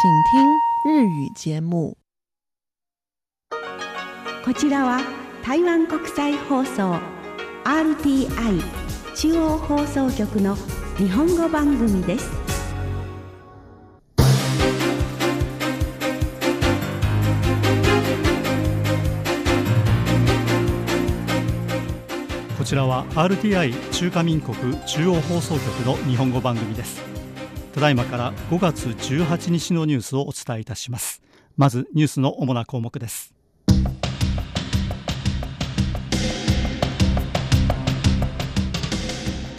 请听日语节目。こちらは台湾国際放送 RTI 中央放送局の日本語番組です。こちらは RTI 中華民国中央放送局の日本語番組ですただいまから5月18日のニュースをお伝えいたします。まずニュースの主な項目です。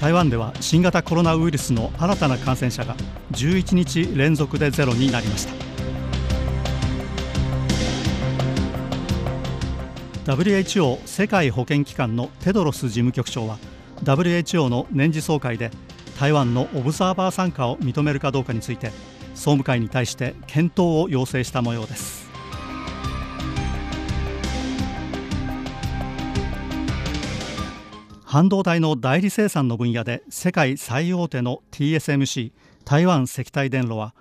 台湾では新型コロナウイルスの新たな感染者が11日連続でゼロになりました。WHO 世界保健機関のテドロス事務局長は WHO の年次総会で台湾のオブザーバー参加を認めるかどうかについて総務会に対して検討を要請した模様です。半導体の代理生産の分野で世界最大手の TSMC 台湾石体電路は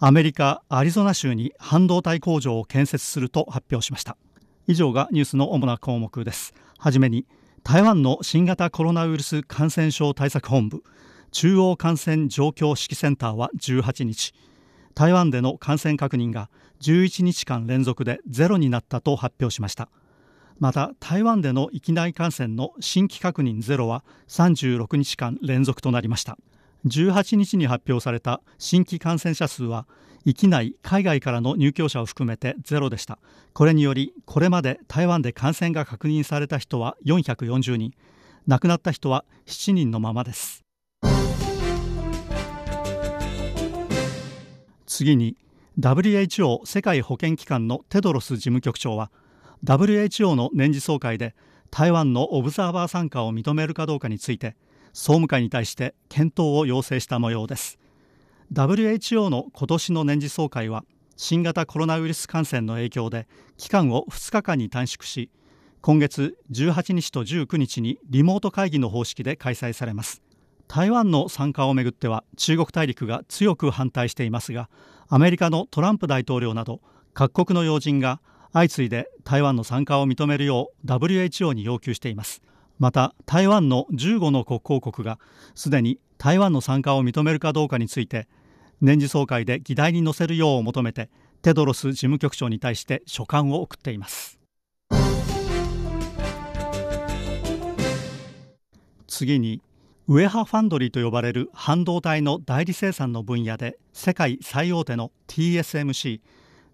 アメリカ・アリゾナ州に半導体工場を建設すると発表しました。以上がニュースの主な項目です。はじめに台湾の新型コロナウイルス感染症対策本部中央感染状況指揮センターは18日台湾での感染確認が11日間連続でゼロになったと発表しました。また台湾での域内感染の新規確認ゼロは36日間連続となりました。18日に発表された新規感染者数は域内海外からの入居者を含めてゼロでした。これによりこれまで台湾で感染が確認された人は440人亡くなった人は7人のままです。次に WHO 世界保健機関のテドロス事務局長は WHO の年次総会で台湾のオブザーバー参加を認めるかどうかについて総務会に対して検討を要請した模様です。WHO の今年の年次総会は新型コロナウイルス感染の影響で期間を2日間に短縮し今月18日と19日にリモート会議の方式で開催されます。台湾の参加をめぐっては中国大陸が強く反対していますがアメリカのトランプ大統領など各国の要人が相次いで台湾の参加を認めるよう WHO に要求しています。また台湾の15の国交国がすでに台湾の参加を認めるかどうかについて年次総会で議題に載せるよう求めてテドロス事務局長に対して書簡を送っています。次にウエハファンドリーと呼ばれる半導体の代理生産の分野で世界最大手の TSMC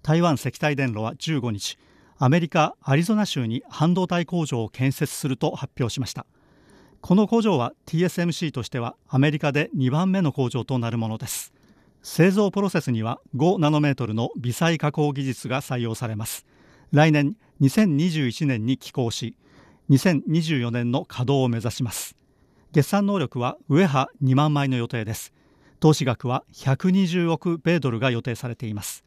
台湾石体電路は15日アメリカ・アリゾナ州に半導体工場を建設すると発表しました。この工場は TSMC としてはアメリカで2番目の工場となるものです。製造プロセスには5ナノメートルの微細加工技術が採用されます。来年2021年に起工し2024年の稼働を目指します。月産能力は上波2万枚の予定です。投資額は120億米ドルが予定されています。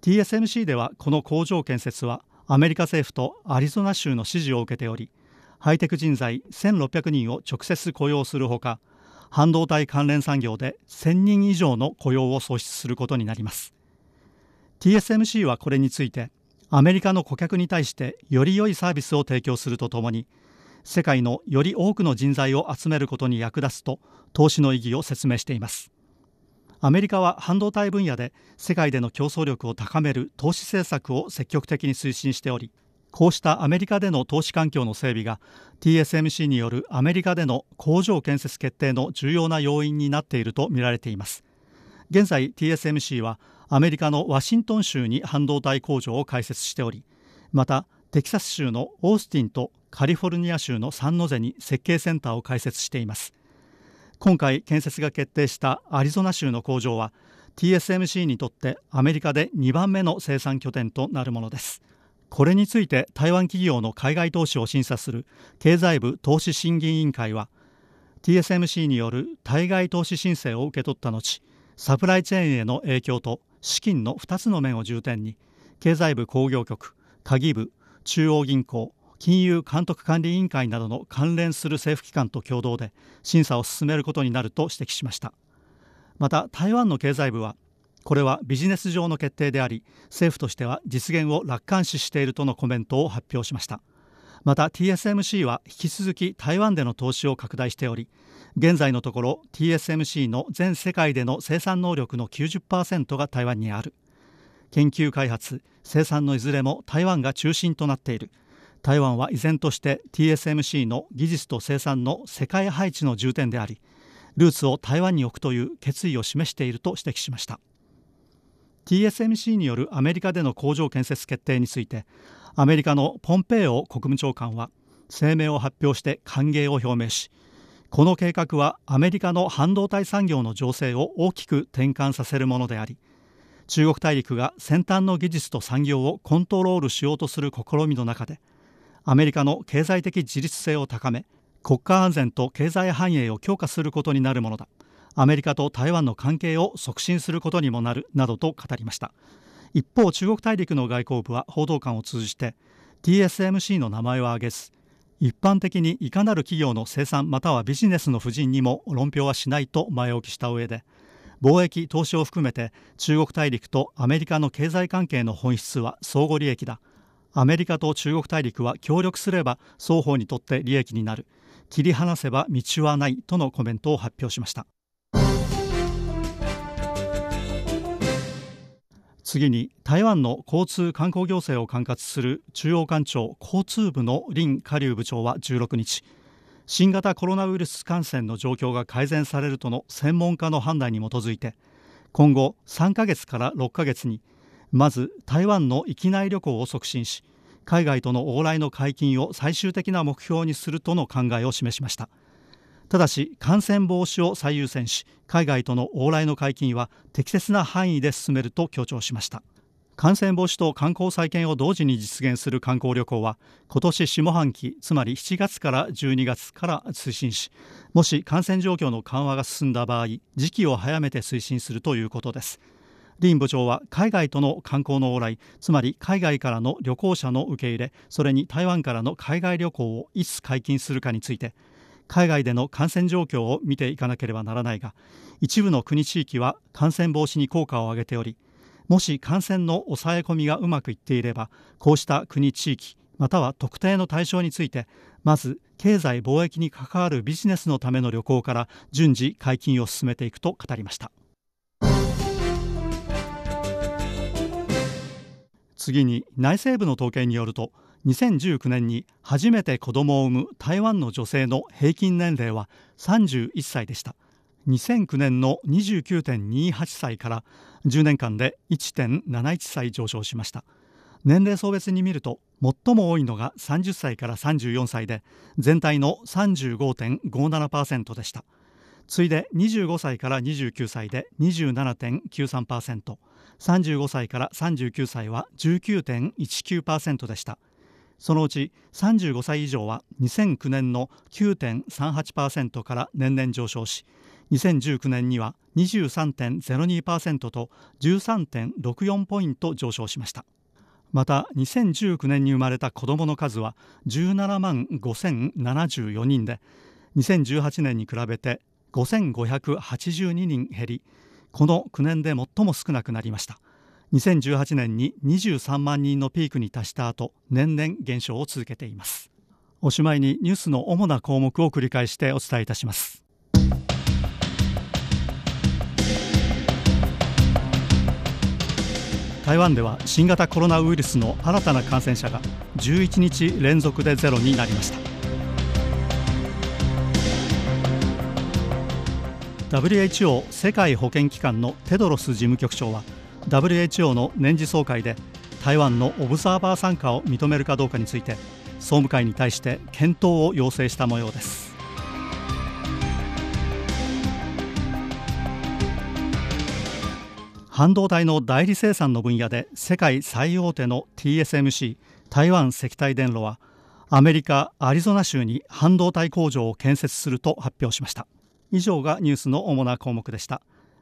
TSMC ではこの工場建設はアメリカ政府とアリゾナ州の指示を受けておりハイテク人材1600人を直接雇用するほか半導体関連産業で1000人以上の雇用を創出することになります。TSMC はこれについてアメリカの顧客に対してより良いサービスを提供するとともに世界のより多くの人材を集めることに役立つと投資の意義を説明しています。アメリカは半導体分野で世界での競争力を高める投資政策を積極的に推進しておりこうしたアメリカでの投資環境の整備が TSMC によるアメリカでの工場建設決定の重要な要因になっているとみられています。現在 TSMC はアメリカのワシントン州に半導体工場を開設しておりまたテキサス州のオースティンとカリフォルニア州のサンノゼに設計センターを開設しています。今回建設が決定したアリゾナ州の工場は TSMC にとってアメリカで2番目の生産拠点となるものです。これについて台湾企業の海外投資を審査する経済部投資審議委員会は TSMC による対外投資申請を受け取った後サプライチェーンへの影響と資金の2つの面を重点に経済部工業局鍵部中央銀行金融監督管理委員会などの関連する政府機関と共同で審査を進めることになると指摘しました。また台湾の経済部はこれはビジネス上の決定であり政府としては実現を楽観視しているとのコメントを発表しました。また TSMC は引き続き台湾での投資を拡大しており現在のところ TSMC の全世界での生産能力の90%が台湾にある。研究開発生産のいずれも台湾が中心となっている。台湾は依然として TSMC の技術と生産の世界配置の重点でありルーツを台湾に置くという決意を示していると指摘しました。TSMC によるアメリカでの工場建設決定についてアメリカのポンペイオ国務長官は声明を発表して歓迎を表明しこの計画はアメリカの半導体産業の情勢を大きく転換させるものであり中国大陸が先端の技術と産業をコントロールしようとする試みの中でアメリカの経済的自立性を高め国家安全と経済繁栄を強化することになるものだ。アメリカと台湾の関係を促進することにもなるなどと語りました。一方中国大陸の外交部は報道官を通じて TSMC の名前は挙げず一般的にいかなる企業の生産またはビジネスの不尽にも論評はしないと前置きした上で貿易投資を含めて中国大陸とアメリカの経済関係の本質は相互利益だ。アメリカと中国大陸は協力すれば双方にとって利益になる。切り離せば道はないとのコメントを発表しました。次に台湾の交通観光行政を管轄する中央官庁交通部の林下流部長は16日新型コロナウイルス感染の状況が改善されるとの専門家の判断に基づいて今後3ヶ月から6ヶ月にまず台湾の域内旅行を促進し海外との往来の解禁を最終的な目標にするとの考えを示しました。ただし感染防止を最優先し海外との往来の解禁は適切な範囲で進めると強調しました。感染防止と観光再建を同時に実現する観光旅行は今年下半期つまり7月から12月から推進しもし感染状況の緩和が進んだ場合時期を早めて推進するということです。林部長は海外との観光の往来つまり海外からの旅行者の受け入れそれに台湾からの海外旅行をいつ解禁するかについて海外での感染状況を見ていかなければならないが一部の国地域は感染防止に効果を上げておりもし感染の抑え込みがうまくいっていればこうした国地域または特定の対象についてまず経済貿易に関わるビジネスのための旅行から順次解禁を進めていくと語りました。次に内政部の統計によると2019年に初めて子供を産む台湾の女性の平均年齢は31歳でした。2009年の29.28歳から10年間で1.71歳上昇しました。年齢層別に見ると最も多いのが30歳から34歳で全体の35.57%でした。次いで25歳から29歳で 27.93%35 歳から39歳は19.19%でした。そのうち35歳以上は2009年の9.38%から年々上昇し2019年には23.02%と13.64ポイント上昇しました。また2019年に生まれた子どもの数は17万5074人で2018年に比べて5582人減りこの9年で最も少なくなりました。2018年に23万人のピークに達した後年々減少を続けています。おしまいにニュースの主な項目を繰り返してお伝えいたします。台湾では新型コロナウイルスの新たな感染者が11日連続でゼロになりました。WHO 世界保健機関のテドロス事務局長は WHO の年次総会で台湾のオブザーバー参加を認めるかどうかについて総務会に対して検討を要請した模様です。半導体の代理生産の分野で世界最大手の TSMC 台湾石体電路はアメリカ・アリゾナ州に半導体工場を建設すると発表しました。以上がニュースの主な項目でした。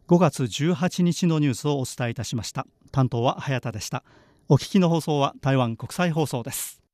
5月18日のニュースをお伝えいたしました。担当は早田でした。お聞きの放送は台湾国際放送です。